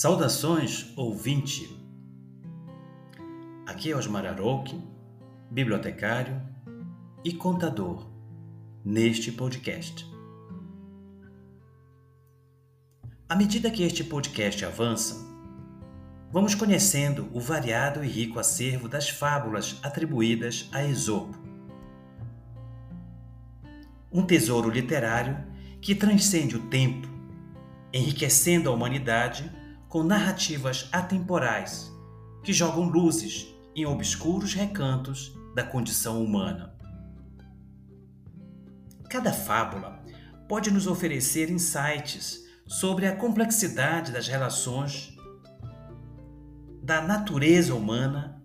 Saudações, ouvinte! Aqui é Osmar Arouque, bibliotecário e contador neste podcast. À medida que este podcast avança, vamos conhecendo o variado e rico acervo das fábulas atribuídas a Esopo. Um tesouro literário que transcende o tempo, enriquecendo a humanidade com narrativas atemporais que jogam luzes em obscuros recantos da condição humana. Cada fábula pode nos oferecer insights sobre a complexidade das relações, da natureza humana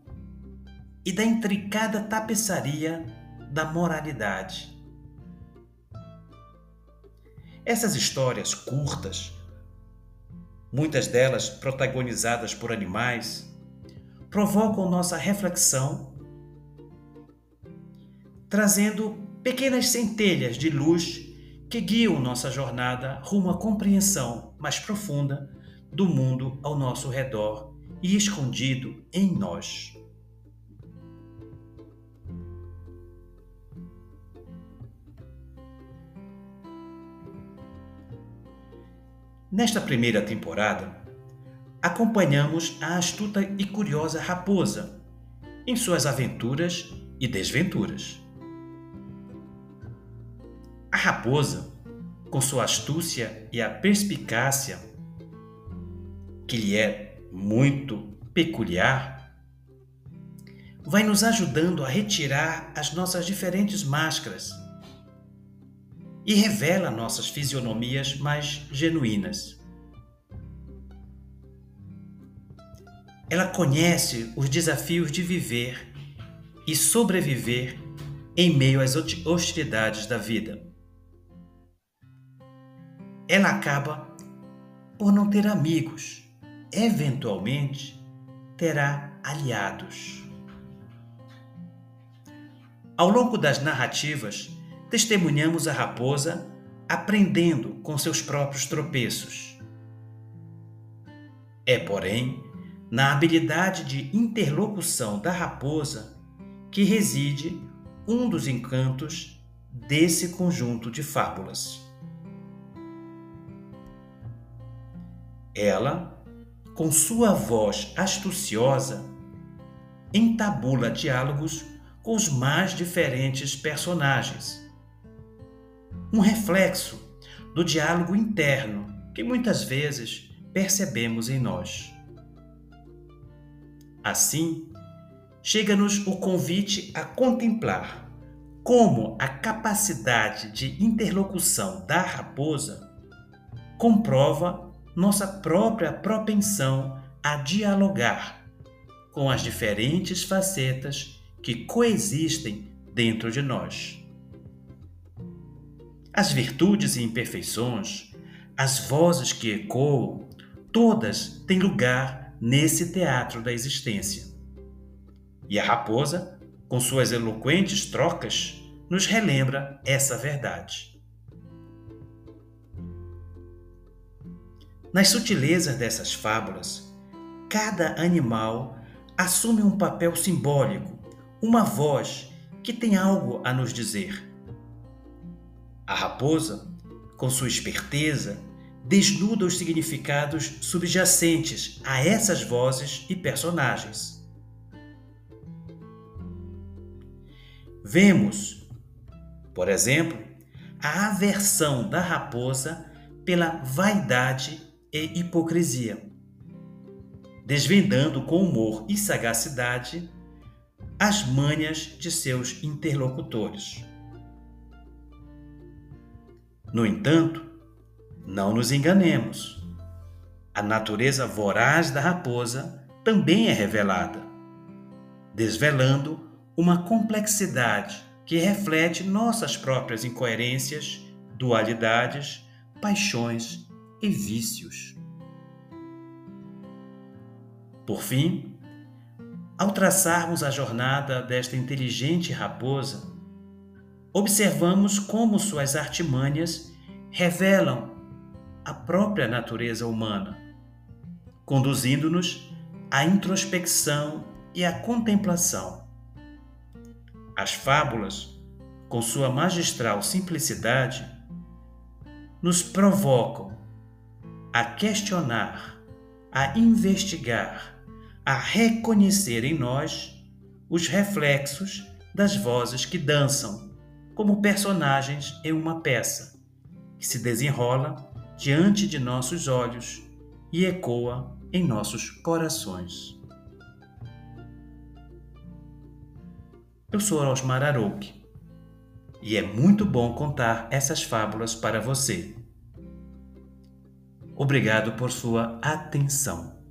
e da intricada tapeçaria da moralidade. Essas histórias curtas muitas delas protagonizadas por animais, provocam nossa reflexão, trazendo pequenas centelhas de luz que guiam nossa jornada rumo à compreensão mais profunda do mundo ao nosso redor e escondido em nós. Nesta primeira temporada, acompanhamos a astuta e curiosa raposa em suas aventuras e desventuras. A raposa, com sua astúcia e a perspicácia, que lhe é muito peculiar, vai nos ajudando a retirar as nossas diferentes máscaras e revela nossas fisionomias mais genuínas. Ela conhece os desafios de viver e sobreviver em meio às hostilidades da vida. Ela acaba por não ter amigos, eventualmente terá aliados. Ao longo das narrativas, testemunhamos a raposa aprendendo com seus próprios tropeços. É, porém, na habilidade de interlocução da raposa que reside um dos encantos desse conjunto de fábulas. Ela, com sua voz astuciosa, entabula diálogos com os mais diferentes personagens um reflexo do diálogo interno que muitas vezes percebemos em nós. Assim, chega-nos o convite a contemplar como a capacidade de interlocução da raposa comprova nossa própria propensão a dialogar com as diferentes facetas que coexistem dentro de nós. As virtudes e imperfeições, as vozes que ecoam, todas têm lugar nesse teatro da existência. E a raposa, com suas eloquentes trocas, nos relembra essa verdade. Nas sutilezas dessas fábulas, cada animal assume um papel simbólico, uma voz que tem algo a nos dizer a raposa, com sua esperteza, desnuda os significados subjacentes a essas vozes e personagens. Vemos, por exemplo, a aversão da raposa pela vaidade e hipocrisia, desvendando com humor e sagacidade as manhas de seus interlocutores. No entanto, não nos enganemos. A natureza voraz da raposa também é revelada, desvelando uma complexidade que reflete nossas próprias incoerências, dualidades, paixões e vícios. Por fim, ao traçarmos a jornada desta inteligente raposa, observamos como suas artimanhas revelam a própria natureza humana, conduzindo-nos à introspecção e à contemplação. As fábulas, com sua magistral simplicidade, nos provocam a questionar, a investigar, a reconhecer em nós os reflexos das vozes que dançam como personagens em uma peça que se desenrola diante de nossos olhos e ecoa em nossos corações. Eu sou Osmar Arouque e é muito bom contar essas fábulas para você. Obrigado por sua atenção.